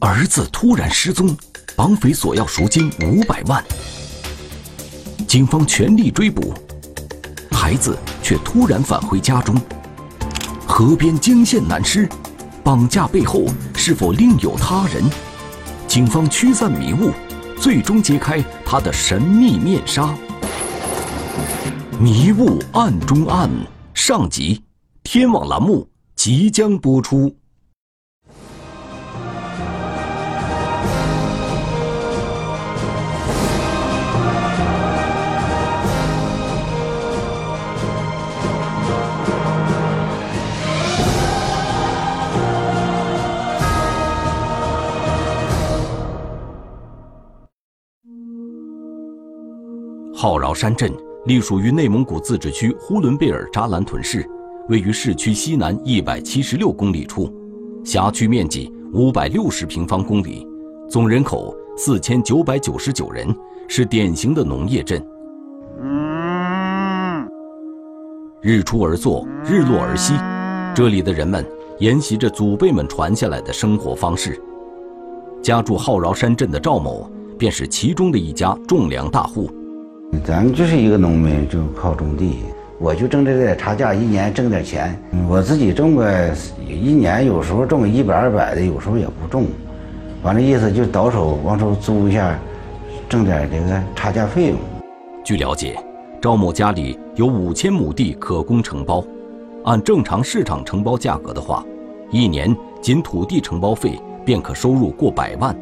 儿子突然失踪，绑匪索要赎金五百万。警方全力追捕，孩子却突然返回家中。河边惊现男尸，绑架背后是否另有他人？警方驱散迷雾，最终揭开他的神秘面纱。迷雾暗中暗，上集，天网栏目即将播出。浩饶山镇隶属于内蒙古自治区呼伦贝尔扎兰屯市，位于市区西南一百七十六公里处，辖区面积五百六十平方公里，总人口四千九百九十九人，是典型的农业镇。日出而作，日落而息，这里的人们沿袭着祖辈们传下来的生活方式。家住浩饶山镇的赵某，便是其中的一家种粮大户。咱就是一个农民，就靠种地。我就挣这点差价，一年挣点钱。我自己种个一年，有时候种个一百二百的，有时候也不种。完了意思就倒手往出租一下，挣点这个差价费用。据了解，赵某家里有五千亩地可供承包，按正常市场承包价格的话，一年仅土地承包费便可收入过百万。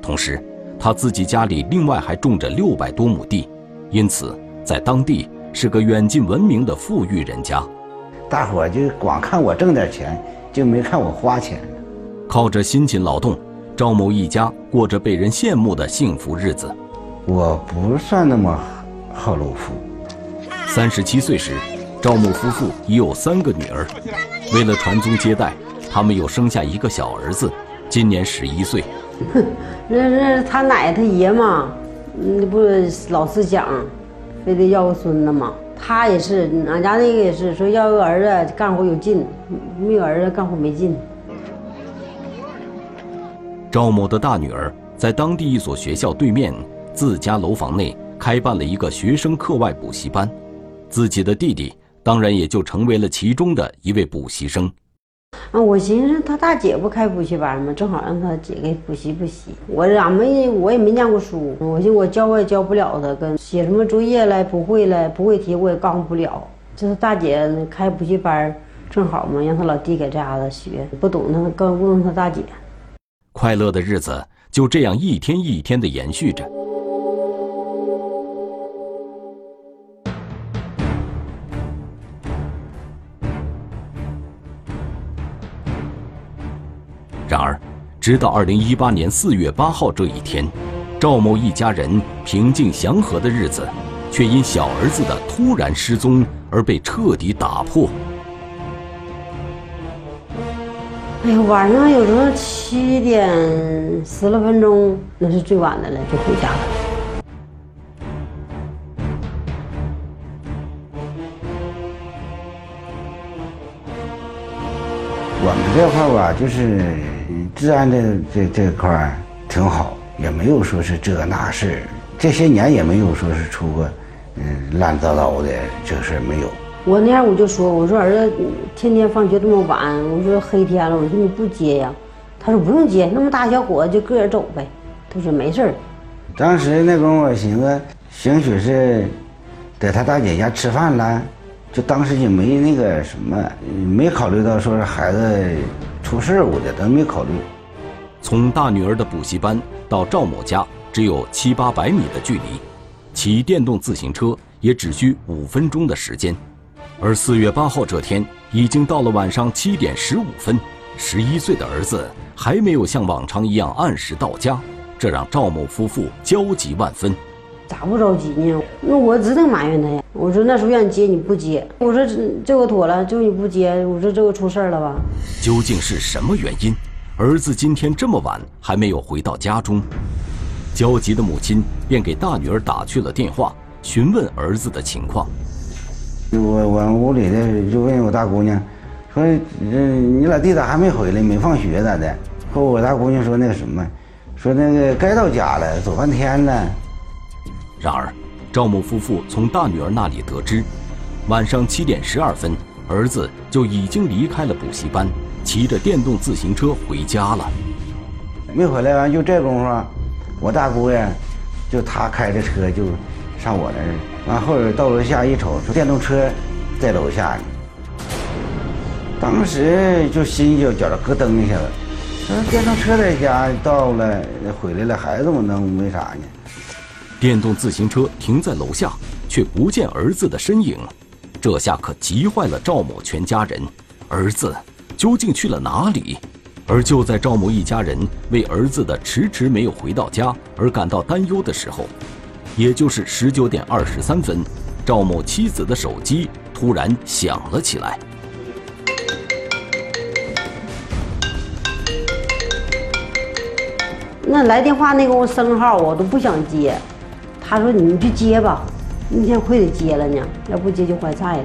同时，他自己家里另外还种着六百多亩地。因此，在当地是个远近闻名的富裕人家。大伙就光看我挣点钱，就没看我花钱。靠着辛勤劳动，赵某一家过着被人羡慕的幸福日子。我不算那么好露富。三十七岁时，赵某夫妇已有三个女儿。为了传宗接代，他们又生下一个小儿子，今年十一岁。哼，那是他奶他爷嘛。你不老是讲，非得要个孙子吗？他也是，俺家那个也是说要个儿子干活有劲，没有儿子干活没劲。赵某的大女儿在当地一所学校对面自家楼房内开办了一个学生课外补习班，自己的弟弟当然也就成为了其中的一位补习生。啊，我寻思他大姐不开补习班吗？正好让他姐给补习补习。我俺没，我也没念过书，我寻我教我也教不了他，跟写什么作业来不会了，不会题我也告诉不了。这是大姐开补习班，正好嘛，让他老弟给这嘎达学，不懂他更问问他大姐。快乐的日子就这样一天一天的延续着。直到二零一八年四月八号这一天，赵某一家人平静祥和的日子，却因小儿子的突然失踪而被彻底打破。哎呀，晚上有时候七点十来分钟，那是最晚的了，就回家了。我们这块儿吧，就是治安这这这块儿挺好，也没有说是这那事这些年也没有说是出过嗯乱糟糟的这事儿没有。我那样我就说，我说儿子天天放学这么晚，我说黑天了，我说你不接呀？他说不用接，那么大小伙子就个人走呗。他说没事儿。当时那功夫我寻思，兴许是在他大姐家吃饭了。就当时也没那个什么，没考虑到说是孩子出事故的，都没考虑。从大女儿的补习班到赵某家只有七八百米的距离，骑电动自行车也只需五分钟的时间。而四月八号这天已经到了晚上七点十五分，十一岁的儿子还没有像往常一样按时到家，这让赵某夫妇焦急万分。咋不着急呢？那我只能埋怨他呀。我说那时候让你接你不接，我说这这个妥了，就你不接，我说这个出事了吧？究竟是什么原因？儿子今天这么晚还没有回到家中，焦急的母亲便给大女儿打去了电话，询问儿子的情况。我我屋里的就问我大姑娘，说嗯你老弟咋还没回来？没放学咋的？后我大姑娘说那个什么，说那个该到家了，走半天了。然而，赵某夫妇从大女儿那里得知，晚上七点十二分，儿子就已经离开了补习班，骑着电动自行车回家了。没回来完，就这功夫，我大姑爷就他开着车就上我那儿，完后边到楼下一瞅，说电动车在楼下呢。当时就心就觉着咯噔一下子，说电动车在家到了，回来了，孩子们能没啥呢？电动自行车停在楼下，却不见儿子的身影，这下可急坏了赵某全家人。儿子究竟去了哪里？而就在赵某一家人为儿子的迟迟没有回到家而感到担忧的时候，也就是十九点二十三分，赵某妻子的手机突然响了起来。那来电话那个我生号我都不想接，他说你去接吧，明天会得接了呢，要不接就坏菜了。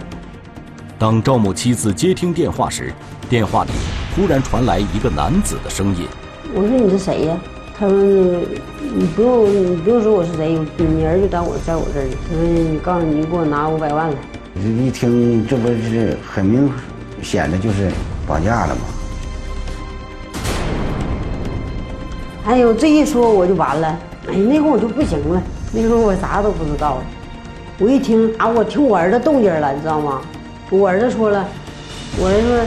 当赵某妻子接听电话时，电话里突然传来一个男子的声音。我说你是谁呀？他说你不用你不用说我是谁，你儿子在我在我这儿呢。他说你告诉你给我拿五百万来。一听这不是很明显的就是绑架了吗？哎呦，这一说我就完了。哎，那会儿我就不行了，那时候我啥都不知道。我一听啊，我听我儿子动静了，你知道吗？我儿子说了，我儿子说，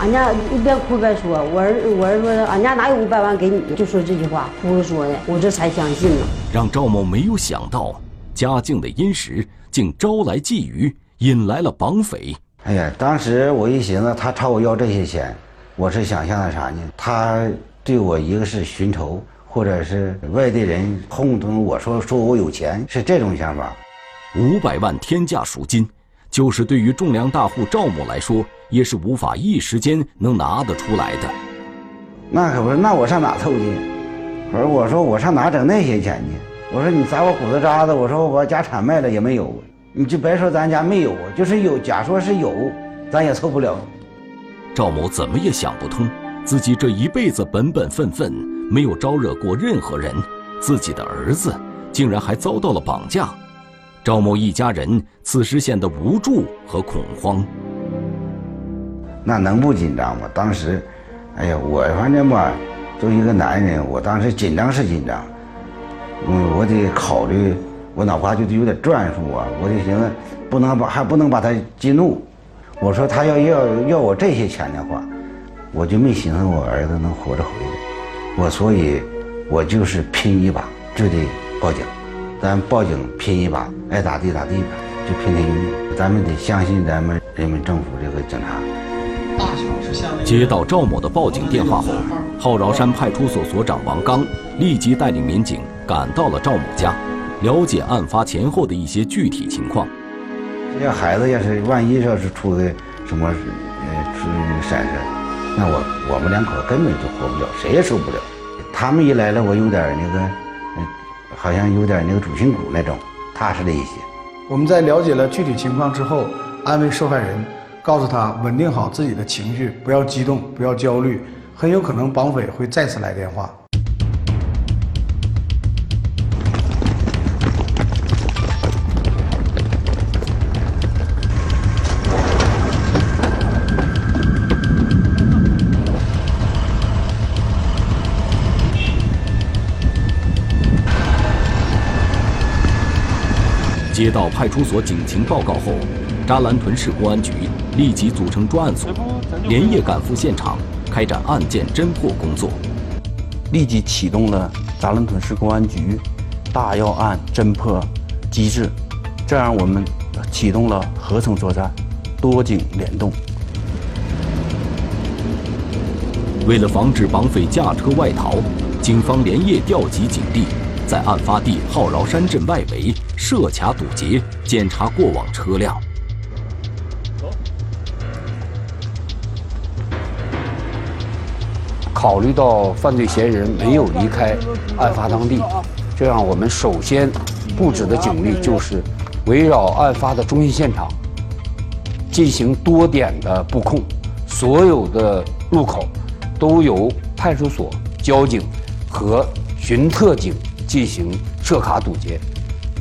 俺家一边哭一边说，我儿我儿子说，俺家哪有五百万给你？就说这句话，哭着说的，我这才相信呢。让赵某没有想到，家境的殷实竟招来觊觎，引来了绑匪。哎呀，当时我一寻思，他朝我要这些钱，我是想象的啥呢？他。对我一个是寻仇，或者是外地人哄同我说说我有钱，是这种想法。五百万天价赎金，就是对于种粮大户赵某来说，也是无法一时间能拿得出来的。那可不是，那我上哪凑去？我说我说我上哪整那些钱去？我说你砸我骨头渣子，我说我把家产卖了也没有，你就别说咱家没有，就是有，假说是有，咱也凑不了。赵某怎么也想不通。自己这一辈子本本分分，没有招惹过任何人，自己的儿子竟然还遭到了绑架，赵某一家人此时显得无助和恐慌。那能不紧张吗？当时，哎呀，我反正吧，作为一个男人，我当时紧张是紧张，嗯，我得考虑，我脑瓜就得有点转数啊，我得寻思，不能把还不能把他激怒。我说他要要要我这些钱的话。我就没寻思我儿子能活着回来，我所以，我就是拼一把，就得报警。咱报警拼一把，爱咋地咋地吧，就拼他一命。咱们得相信咱们人民政府这个警察。接到赵某的报警电话后，浩饶山派出所所长王刚立即带领民警赶到了赵某家，了解案发前后的一些具体情况。这孩子要是万一要是出个什么呃出闪失。那我我们两口子根本就活不了，谁也受不了。他们一来了，我有点那个，嗯，好像有点那个主心骨那种，踏实了一些。我们在了解了具体情况之后，安慰受害人，告诉他稳定好自己的情绪，不要激动，不要焦虑，很有可能绑匪会再次来电话。接到派出所警情报告后，扎兰屯市公安局立即组成专案组，连夜赶赴现场，开展案件侦破工作。立即启动了扎兰屯市公安局大要案侦破机制，这样我们启动了合成作战，多警联动。为了防止绑匪驾车外逃，警方连夜调集警力。在案发地浩饶山镇外围设卡堵截，检查过往车辆。考虑到犯罪嫌疑人没有离开案发当地，这样我们首先布置的警力就是围绕案发的中心现场进行多点的布控，所有的路口都由派出所交警和巡特警进行设卡堵截，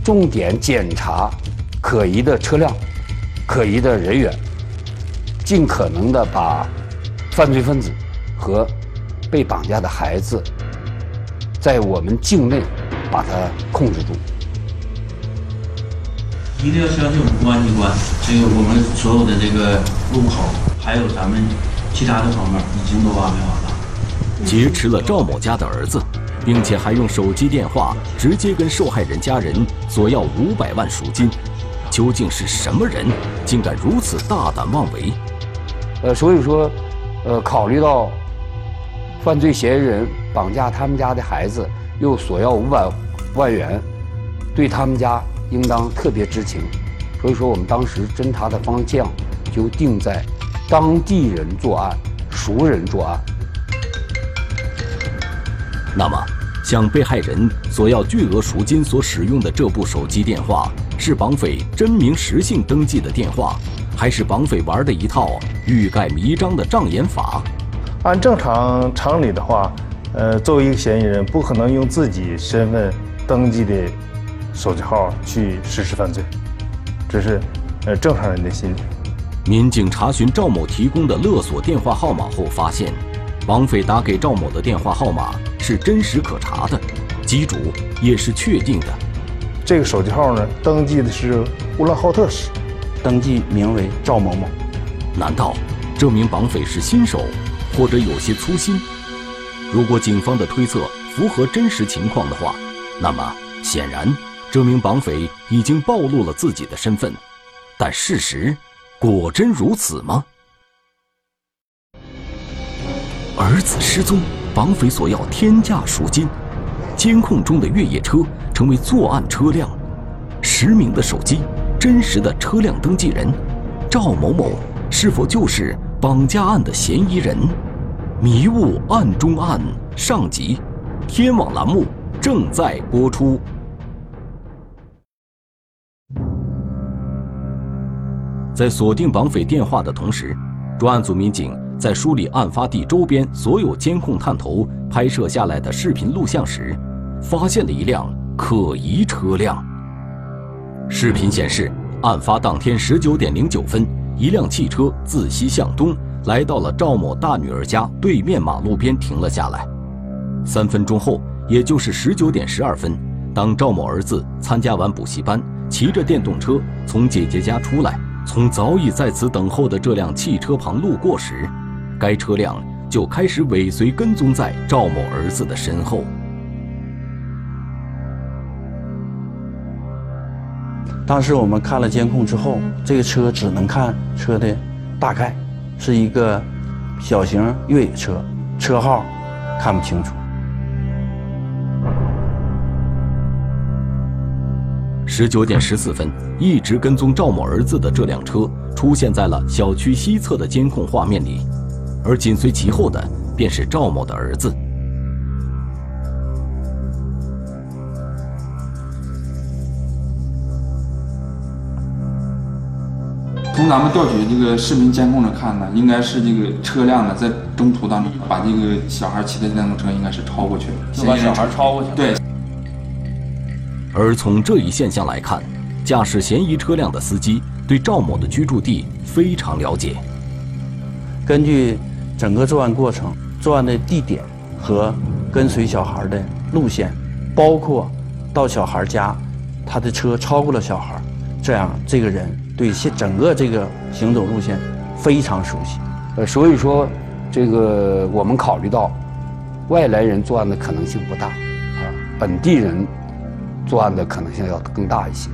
重点检查可疑的车辆、可疑的人员，尽可能的把犯罪分子和被绑架的孩子在我们境内把它控制住。一定要相信我们公安机关，这个我们所有的这个路口，还有咱们其他的方面，已经都安排好了。劫持了赵某家的儿子，并且还用手机电话直接跟受害人家人索要五百万赎金，究竟是什么人，竟敢如此大胆妄为？呃，所以说，呃，考虑到犯罪嫌疑人绑架他们家的孩子，又索要五百万元，对他们家。应当特别知情，所以说我们当时侦查的方向就定在当地人作案、熟人作案。那么，向被害人索要巨额赎金所使用的这部手机电话，是绑匪真名实姓登记的电话，还是绑匪玩的一套欲盖弥彰的障眼法？按正常常理的话，呃，作为一个嫌疑人，不可能用自己身份登记的。手机号去实施犯罪，这是呃正常人的心理。民警查询赵某提供的勒索电话号码后，发现绑匪打给赵某的电话号码是真实可查的，机主也是确定的。这个手机号呢，登记的是乌兰浩特市，登记名为赵某某。难道这名绑匪是新手，或者有些粗心？如果警方的推测符合真实情况的话，那么显然。这名绑匪已经暴露了自己的身份，但事实果真如此吗？儿子失踪，绑匪索要天价赎金，监控中的越野车成为作案车辆，实名的手机，真实的车辆登记人，赵某某是否就是绑架案的嫌疑人？迷雾案中案上集，天网栏目正在播出。在锁定绑匪电话的同时，专案组民警在梳理案发地周边所有监控探头拍摄下来的视频录像时，发现了一辆可疑车辆。视频显示，案发当天十九点零九分，一辆汽车自西向东来到了赵某大女儿家对面马路边停了下来。三分钟后，也就是十九点十二分，当赵某儿子参加完补习班，骑着电动车从姐姐家出来。从早已在此等候的这辆汽车旁路过时，该车辆就开始尾随跟踪在赵某儿子的身后。当时我们看了监控之后，这个车只能看车的大概，是一个小型越野车，车号看不清楚。十九点十四分，一直跟踪赵某儿子的这辆车出现在了小区西侧的监控画面里，而紧随其后的便是赵某的儿子。从咱们调取这个视频监控来看呢，应该是这个车辆呢在中途当中把这个小孩骑的电动车应该是超过去了，就把小孩超过去了。对。而从这一现象来看，驾驶嫌疑车辆的司机对赵某的居住地非常了解。根据整个作案过程、作案的地点和跟随小孩的路线，包括到小孩家，他的车超过了小孩，这样这个人对现整个这个行走路线非常熟悉。呃，所以说，这个我们考虑到外来人作案的可能性不大，啊，本地人。作案的可能性要更大一些。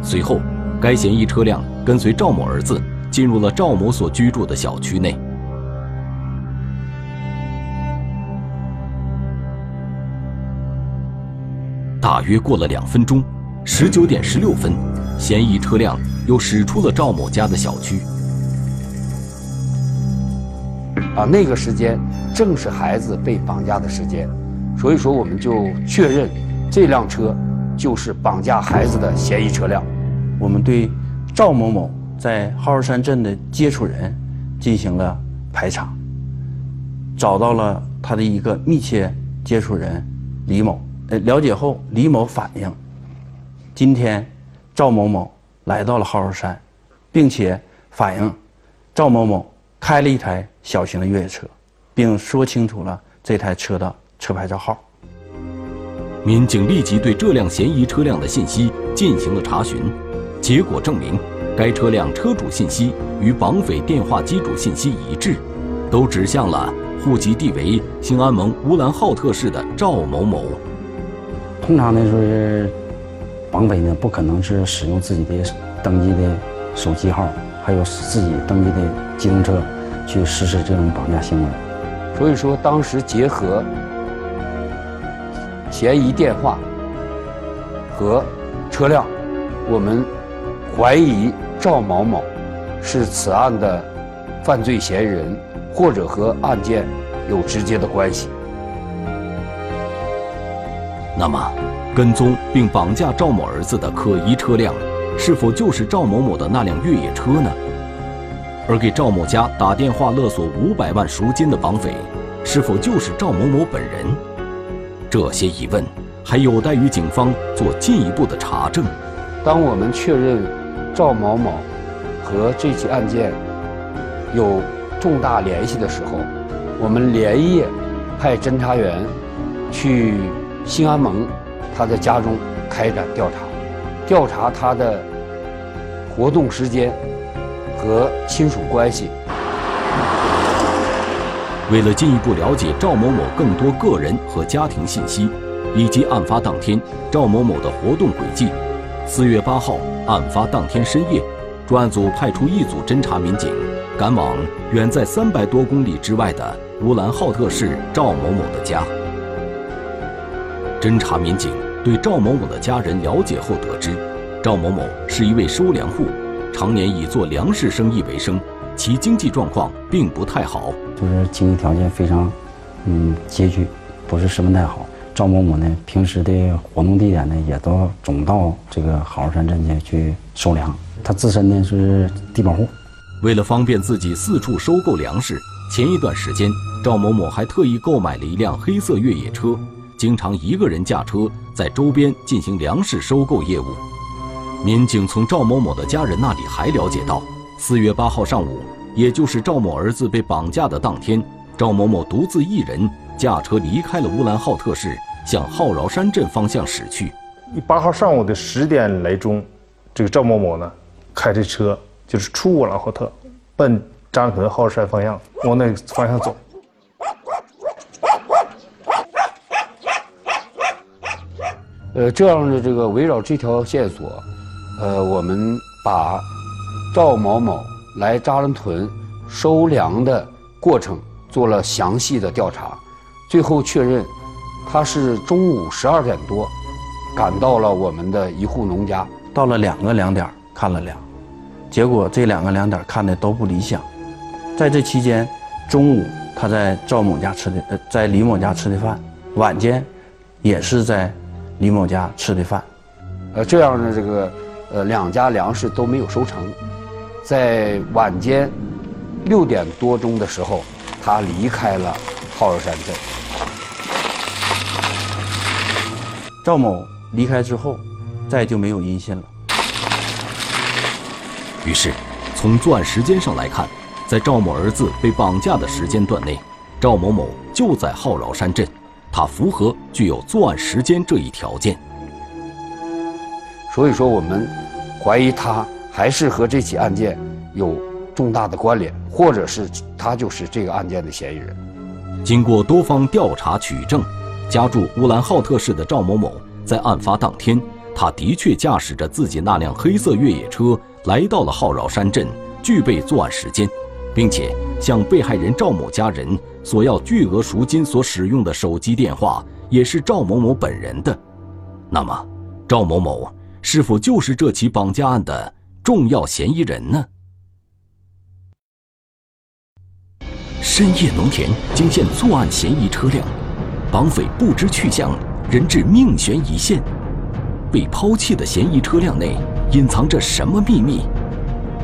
随后，该嫌疑车辆跟随赵某儿子进入了赵某所居住的小区内。大约过了两分钟，十九点十六分，嫌疑车辆又驶出了赵某家的小区。啊，那个时间正是孩子被绑架的时间。所以说，我们就确认这辆车就是绑架孩子的嫌疑车辆。我们对赵某某在浩山镇的接触人进行了排查，找到了他的一个密切接触人李某。呃，了解后，李某反映，今天赵某某来到了浩山，并且反映赵某某开了一台小型的越野车，并说清楚了这台车的车牌照号。民警立即对这辆嫌疑车辆的信息进行了查询，结果证明，该车辆车主信息与绑匪电话机主信息一致，都指向了户籍地为兴安盟乌兰浩特市的赵某某。通常呢，说是绑匪呢不可能是使用自己的登记的手机号，还有自己登记的机动车去实施这种绑架行为。所以说，当时结合嫌疑电话和车辆，我们怀疑赵某某是此案的犯罪嫌疑人，或者和案件有直接的关系。那么，跟踪并绑架赵某儿子的可疑车辆，是否就是赵某某的那辆越野车呢？而给赵某家打电话勒索五百万赎金的绑匪，是否就是赵某某本人？这些疑问还有待于警方做进一步的查证。当我们确认赵某某和这起案件有重大联系的时候，我们连夜派侦查员去。兴安盟，他的家中开展调查，调查他的活动时间和亲属关系。为了进一步了解赵某某更多个人和家庭信息，以及案发当天赵某某的活动轨迹，四月八号案发当天深夜，专案组派出一组侦查民警，赶往远在三百多公里之外的乌兰浩特市赵某某的家。侦查民警对赵某某的家人了解后得知，赵某某是一位收粮户，常年以做粮食生意为生，其经济状况并不太好，就是经济条件非常，嗯，拮据，不是十分太好。赵某某呢，平时的活动地点呢，也都总到这个好山镇去去收粮。他自身呢是低保户，为了方便自己四处收购粮食，前一段时间，赵某某还特意购买了一辆黑色越野车。经常一个人驾车在周边进行粮食收购业务。民警从赵某某的家人那里还了解到，四月八号上午，也就是赵某儿子被绑架的当天，赵某某独自一人驾车离开了乌兰浩特市，向浩饶山镇方向驶去。八号上午的十点来钟，这个赵某某呢，开着车就是出乌兰浩特，奔张屯浩山方向往那个方向走。呃，这样的这个围绕这条线索，呃，我们把赵某某来扎兰屯收粮的过程做了详细的调查，最后确认他是中午十二点多赶到了我们的一户农家，到了两个粮点看了粮，结果这两个粮点看的都不理想，在这期间，中午他在赵某家吃的，呃，在李某家吃的饭，晚间也是在。李某家吃的饭，呃，这样的这个，呃，两家粮食都没有收成，在晚间六点多钟的时候，他离开了浩尔山镇。赵某离开之后，再就没有音信了。于是，从作案时间上来看，在赵某儿子被绑架的时间段内，赵某某就在浩饶山镇。他符合具有作案时间这一条件，所以说我们怀疑他还是和这起案件有重大的关联，或者是他就是这个案件的嫌疑人。经过多方调查取证，家住乌兰浩特市的赵某某在案发当天，他的确驾驶着自己那辆黑色越野车来到了浩饶山镇，具备作案时间，并且向被害人赵某家人。索要巨额赎金所使用的手机电话也是赵某某本人的，那么赵某某是否就是这起绑架案的重要嫌疑人呢？深夜农田惊现作案嫌疑车辆，绑匪不知去向，人质命悬一线。被抛弃的嫌疑车辆内隐藏着什么秘密？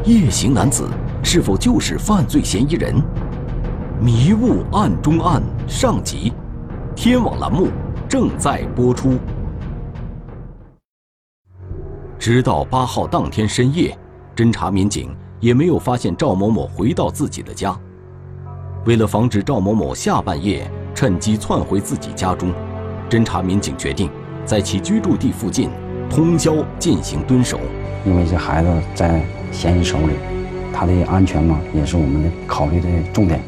夜行男子是否就是犯罪嫌疑人？迷雾暗中案上集，天网栏目正在播出。直到八号当天深夜，侦查民警也没有发现赵某某回到自己的家。为了防止赵某某下半夜趁机窜回自己家中，侦查民警决定在其居住地附近通宵进行蹲守。因为这孩子在嫌疑手里，他的安全嘛也是我们的考虑的重点。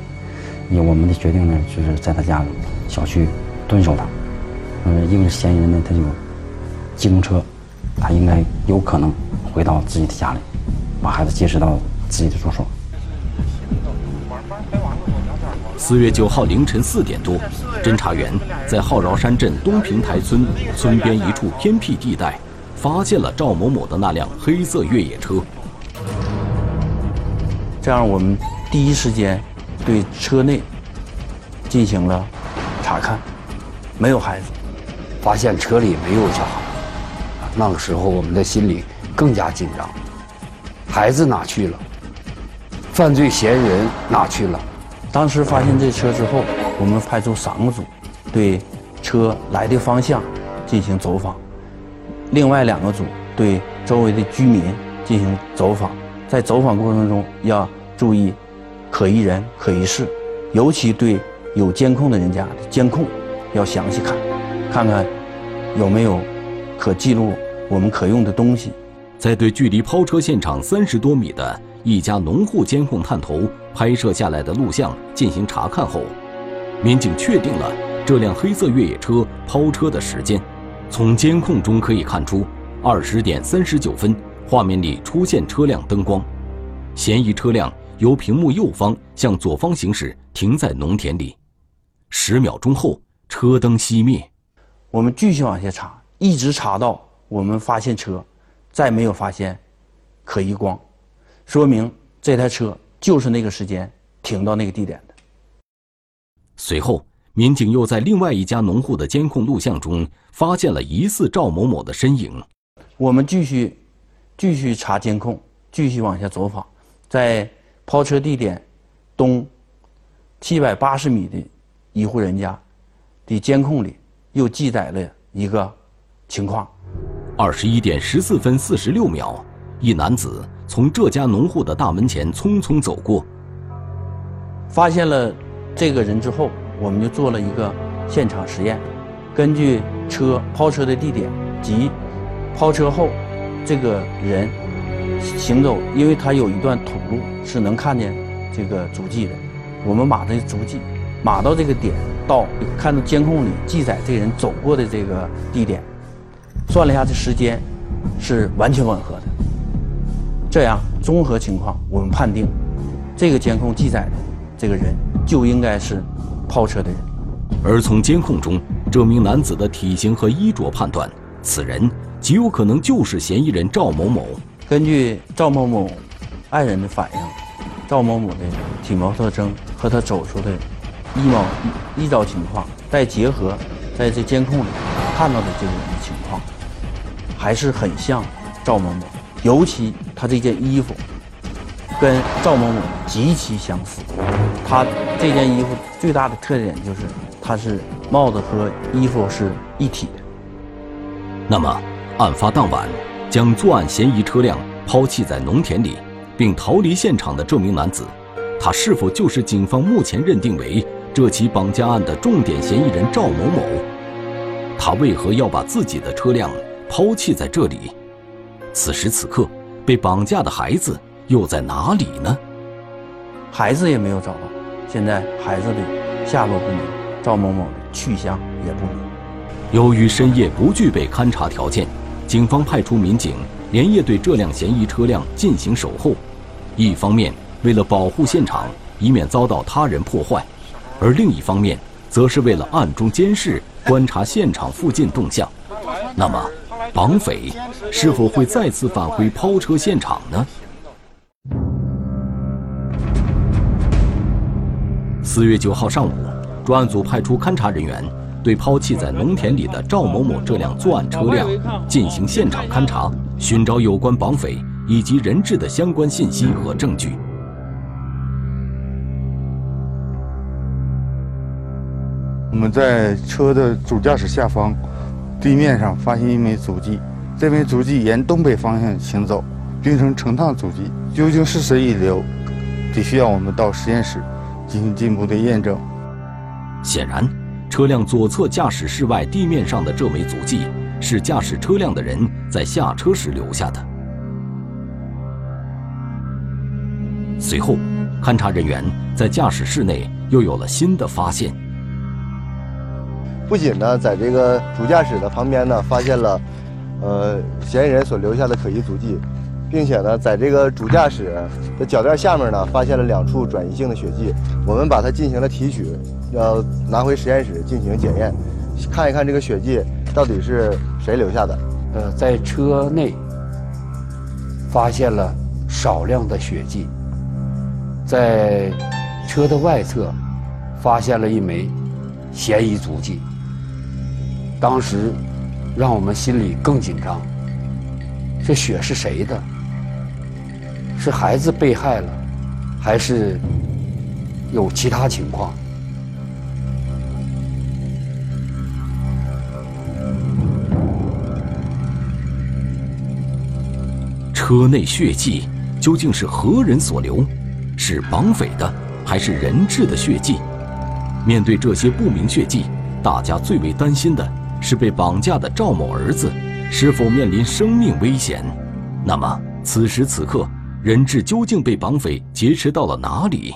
以我们的决定呢，就是在他家里小区蹲守他。嗯，因为嫌疑人呢，他有机动车，他应该有可能回到自己的家里，把孩子接持到自己的住所。四月九号凌晨四点多，侦查员在浩饶山镇东平台村村边一处偏僻地带，发现了赵某某的那辆黑色越野车。这样，我们第一时间。对车内进行了查看，没有孩子，发现车里没有小孩。那个时候我们的心里更加紧张，孩子哪去了？犯罪嫌疑人哪去了？当时发现这车之后，我们派出三个组，对车来的方向进行走访，另外两个组对周围的居民进行走访，在走访过程中要注意。可疑人、可疑事，尤其对有监控的人家的监控要详细看，看看有没有可记录我们可用的东西。在对距离抛车现场三十多米的一家农户监控探头拍摄下来的录像进行查看后，民警确定了这辆黑色越野车抛车的时间。从监控中可以看出，二十点三十九分，画面里出现车辆灯光，嫌疑车辆。由屏幕右方向左方行驶，停在农田里。十秒钟后，车灯熄灭。我们继续往下查，一直查到我们发现车，再没有发现可疑光，说明这台车就是那个时间停到那个地点的。随后，民警又在另外一家农户的监控录像中发现了疑似赵某某的身影。我们继续继续查监控，继续往下走访，在。抛车地点东七百八十米的一户人家的监控里，又记载了一个情况：二十一点十四分四十六秒，一男子从这家农户的大门前匆匆走过。发现了这个人之后，我们就做了一个现场实验，根据车抛车的地点及抛车后这个人。行走，因为他有一段土路是能看见这个足迹的。我们码的足迹，码到这个点，到看到监控里记载这人走过的这个地点，算了一下这时间，是完全吻合的。这样综合情况，我们判定这个监控记载的这个人就应该是抛车的人。而从监控中这名男子的体型和衣着判断，此人极有可能就是嫌疑人赵某某。根据赵某某爱人的反映，赵某某的体貌特征和他走出的衣帽衣着情况，再结合在这监控里看到的这个人的情况，还是很像赵某某。尤其他这件衣服跟赵某某极其相似。他这件衣服最大的特点就是，他是帽子和衣服是一体的。那么，案发当晚。将作案嫌疑车辆抛弃在农田里，并逃离现场的这名男子，他是否就是警方目前认定为这起绑架案的重点嫌疑人赵某某？他为何要把自己的车辆抛弃在这里？此时此刻，被绑架的孩子又在哪里呢？孩子也没有找到，现在孩子的下落不明，赵某某的去向也不明。由于深夜不具备勘查条件。警方派出民警连夜对这辆嫌疑车辆进行守候，一方面为了保护现场，以免遭到他人破坏；而另一方面，则是为了暗中监视、观察现场附近动向。那么，绑匪是否会再次返回抛车现场呢？四月九号上午，专案组派出勘查人员。对抛弃在农田里的赵某某这辆作案车辆进行现场勘查，寻找有关绑匪以及人质的相关信息和证据。我们在车的主驾驶下方地面上发现一枚足迹，这枚足迹沿东北方向行走，并成成趟足迹，究竟是谁遗留，得需要我们到实验室进行进一步的验证。显然，车辆左侧驾驶室外地面上的这枚足迹是驾驶车辆的人在下车时留下的。随后，勘查人员在驾驶室内又有了新的发现。不仅呢，在这个主驾驶的旁边呢，发现了，呃，嫌疑人所留下的可疑足迹，并且呢，在这个主驾驶的脚垫下面呢，发现了两处转移性的血迹。我们把它进行了提取，要拿回实验室进行检验，看一看这个血迹到底是谁留下的。呃，在车内发现了少量的血迹，在车的外侧发现了一枚嫌疑足迹。当时，让我们心里更紧张。这血是谁的？是孩子被害了，还是有其他情况？车内血迹究竟是何人所留？是绑匪的，还是人质的血迹？面对这些不明血迹，大家最为担心的。是被绑架的赵某儿子，是否面临生命危险？那么此时此刻，人质究竟被绑匪劫持到了哪里？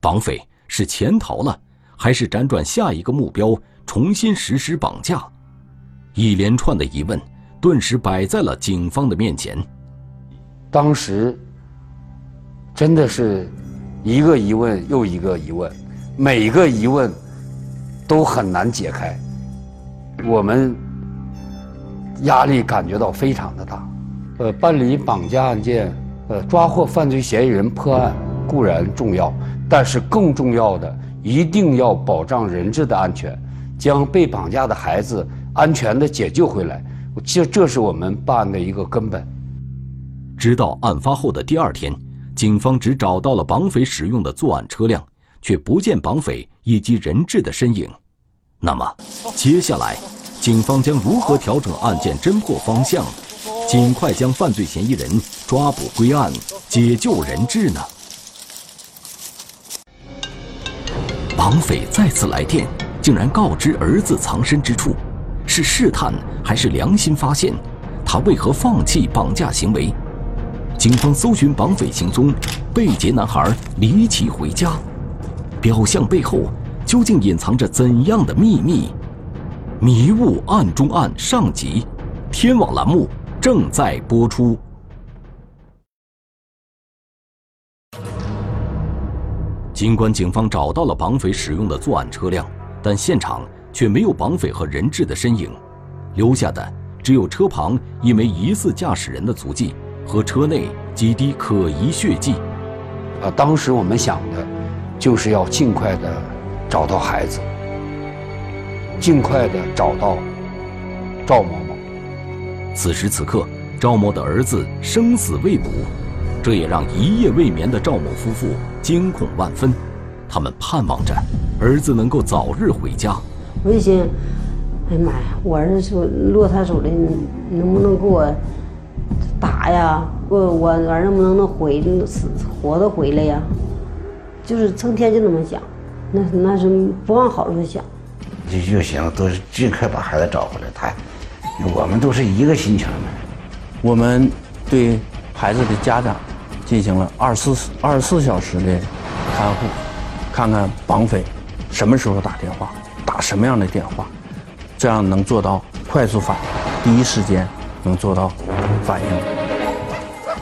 绑匪是潜逃了，还是辗转下一个目标，重新实施绑架？一连串的疑问顿时摆在了警方的面前。当时真的是一个疑问又一个疑问，每个疑问都很难解开。我们压力感觉到非常的大，呃，办理绑架案件，呃，抓获犯罪嫌疑人破案固然重要，但是更重要的一定要保障人质的安全，将被绑架的孩子安全的解救回来，这这是我们办案的一个根本。直到案发后的第二天，警方只找到了绑匪使用的作案车辆，却不见绑匪以及人质的身影。那么，接下来，警方将如何调整案件侦破方向，尽快将犯罪嫌疑人抓捕归案，解救人质呢？绑匪再次来电，竟然告知儿子藏身之处，是试探还是良心发现？他为何放弃绑架行为？警方搜寻绑匪行踪，被劫男孩离奇回家，表象背后。究竟隐藏着怎样的秘密？迷雾案中案上集，天网栏目正在播出。尽管警方找到了绑匪使用的作案车辆，但现场却没有绑匪和人质的身影，留下的只有车旁一枚疑似驾驶人的足迹和车内几滴可疑血迹。啊，当时我们想的，就是要尽快的。找到孩子，尽快的找到赵某某。此时此刻，赵某的儿子生死未卜，这也让一夜未眠的赵某夫妇惊恐万分。他们盼望着儿子能够早日回家。我就心，哎呀妈呀，我儿子说落他手里，能不能给我打呀？我我儿子能不能能回死活着回来呀？就是成天就那么想。那那是不往好处想，就就行，都是尽快把孩子找回来。他，我们都是一个心情的。我们对孩子的家长进行了二十四二十四小时的看护，看看绑匪什么时候打电话，打什么样的电话，这样能做到快速反应，第一时间能做到反应。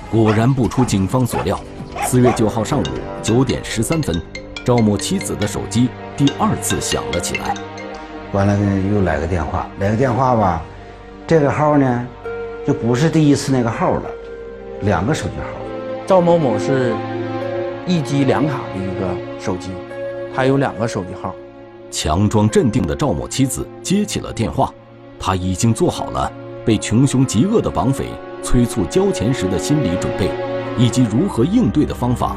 果然不出警方所料，四月九号上午九点十三分。赵某妻子的手机第二次响了起来，完了呢，又来个电话，来个电话吧，这个号呢，就不是第一次那个号了，两个手机号。赵某某是一机两卡的一个手机，他有两个手机号。强装镇定的赵某妻子接起了电话，他已经做好了被穷凶极恶的绑匪催促交钱时的心理准备，以及如何应对的方法，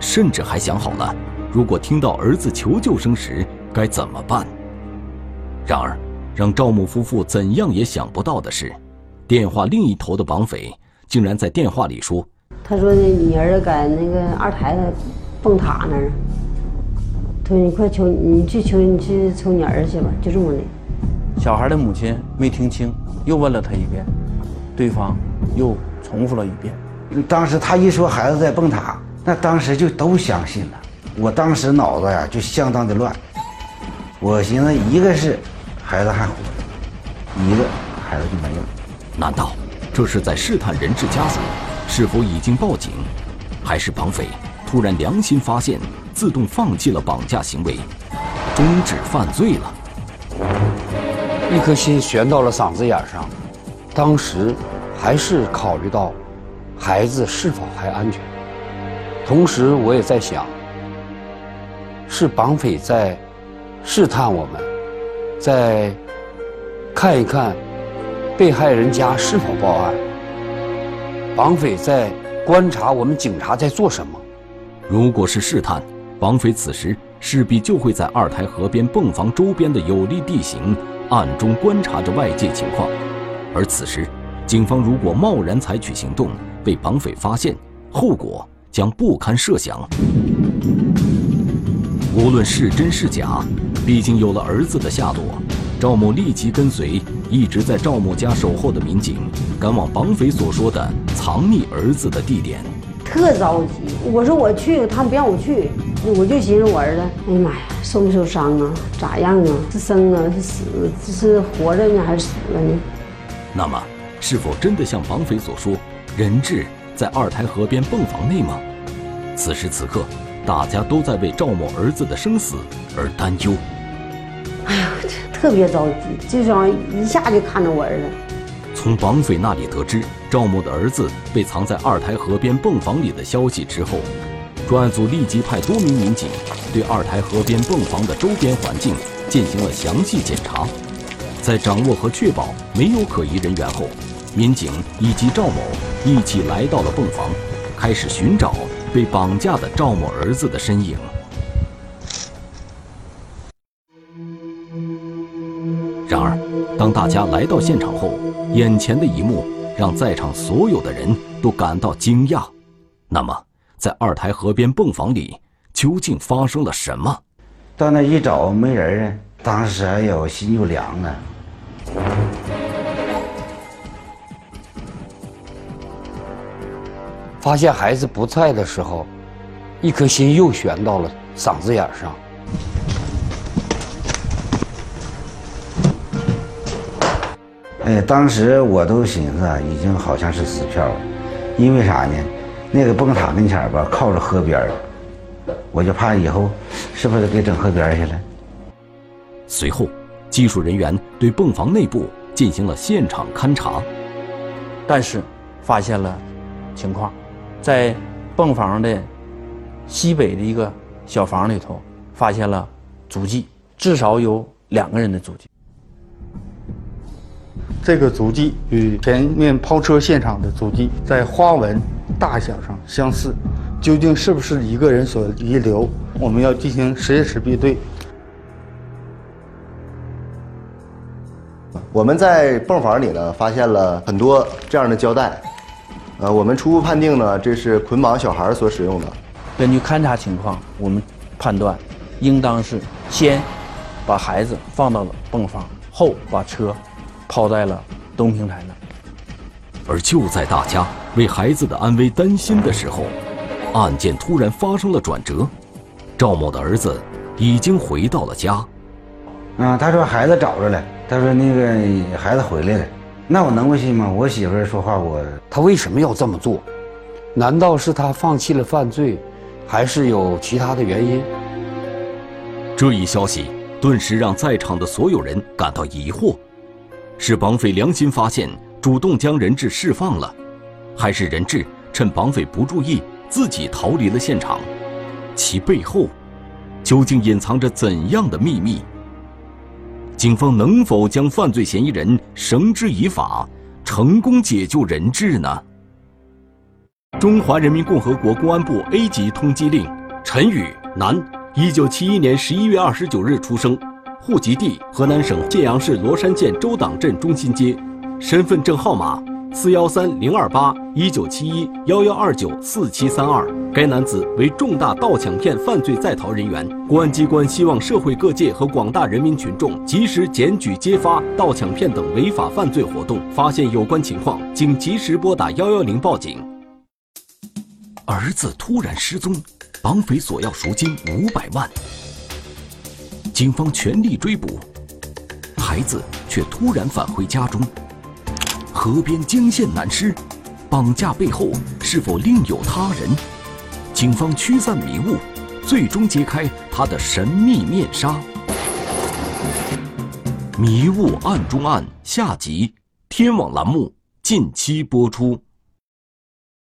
甚至还想好了。如果听到儿子求救声时，该怎么办？然而，让赵某夫妇怎样也想不到的是，电话另一头的绑匪竟然在电话里说：“他说你儿子在那个二台的蹦塔那儿，他说你快求你去求你去求你儿子去吧，就这么的。”小孩的母亲没听清，又问了他一遍，对方又重复了一遍。当时他一说孩子在蹦塔，那当时就都相信了。我当时脑子呀就相当的乱，我寻思一个是孩子还活着，一个孩子就没了。难道这是在试探人质家属是否已经报警，还是绑匪突然良心发现，自动放弃了绑架行为，终止犯罪了？一颗心悬到了嗓子眼上，当时还是考虑到孩子是否还安全，同时我也在想。是绑匪在试探我们，在看一看被害人家是否报案。绑匪在观察我们警察在做什么。如果是试探，绑匪此时势必就会在二台河边泵房周边的有利地形暗中观察着外界情况。而此时，警方如果贸然采取行动，被绑匪发现，后果将不堪设想。无论是真是假，毕竟有了儿子的下落，赵某立即跟随一直在赵某家守候的民警，赶往绑匪所说的藏匿儿子的地点。特着急，我说我去，他们不让我去，我就寻思我儿子，哎呀妈呀，受没受伤啊？咋样啊？是生啊？是死？是活着呢还是死了呢？那么，是否真的像绑匪所说，人质在二台河边泵房内吗？此时此刻。大家都在为赵某儿子的生死而担忧。哎呀，特别着急，就想一下就看着我儿子。从绑匪那里得知赵某的儿子被藏在二台河边泵房里的消息之后，专案组立即派多名民警对二台河边泵房的周边环境进行了详细检查。在掌握和确保没有可疑人员后，民警以及赵某一起来到了泵房，开始寻找。被绑架的赵某儿子的身影。然而，当大家来到现场后，眼前的一幕让在场所有的人都感到惊讶。那么，在二台河边泵房里究竟发生了什么？到那一找没人啊！当时哎呦，心就凉了。发现孩子不在的时候，一颗心又悬到了嗓子眼上。哎，当时我都寻思啊，已经好像是死票了，因为啥呢？那个泵塔跟前吧，靠着河边我就怕以后是不是给整河边去了。随后，技术人员对泵房内部进行了现场勘查，但是发现了情况。在泵房的西北的一个小房里头，发现了足迹，至少有两个人的足迹。这个足迹与前面抛车现场的足迹在花纹、大小上相似，究竟是不是一个人所遗留？我们要进行实验室比对。我们在泵房里呢，发现了很多这样的胶带。呃，我们初步判定呢，这是捆绑小孩所使用的。根据勘查情况，我们判断，应当是先把孩子放到了泵房，后把车抛在了东平台那。而就在大家为孩子的安危担心的时候，案件突然发生了转折。赵某的儿子已经回到了家。啊，他说孩子找着了，他说那个孩子回来了。那我能不信吗？我媳妇说话，我他为什么要这么做？难道是他放弃了犯罪，还是有其他的原因？这一消息顿时让在场的所有人感到疑惑：是绑匪良心发现，主动将人质释放了，还是人质趁绑匪不注意自己逃离了现场？其背后究竟隐藏着怎样的秘密？警方能否将犯罪嫌疑人绳之以法，成功解救人质呢？中华人民共和国公安部 A 级通缉令：陈宇，男，一九七一年十一月二十九日出生，户籍地河南省信阳市罗山县周党镇中心街，身份证号码四幺三零二八一九七一幺幺二九四七三二。该男子为重大盗抢骗犯罪在逃人员，公安机关希望社会各界和广大人民群众及时检举揭发盗抢骗等违法犯罪活动，发现有关情况，请及时拨打幺幺零报警。儿子突然失踪。绑匪索要赎金五百万，警方全力追捕，孩子却突然返回家中。河边惊现男尸，绑架背后是否另有他人？警方驱散迷雾，最终揭开他的神秘面纱。迷雾案中案下集，天网栏目近期播出。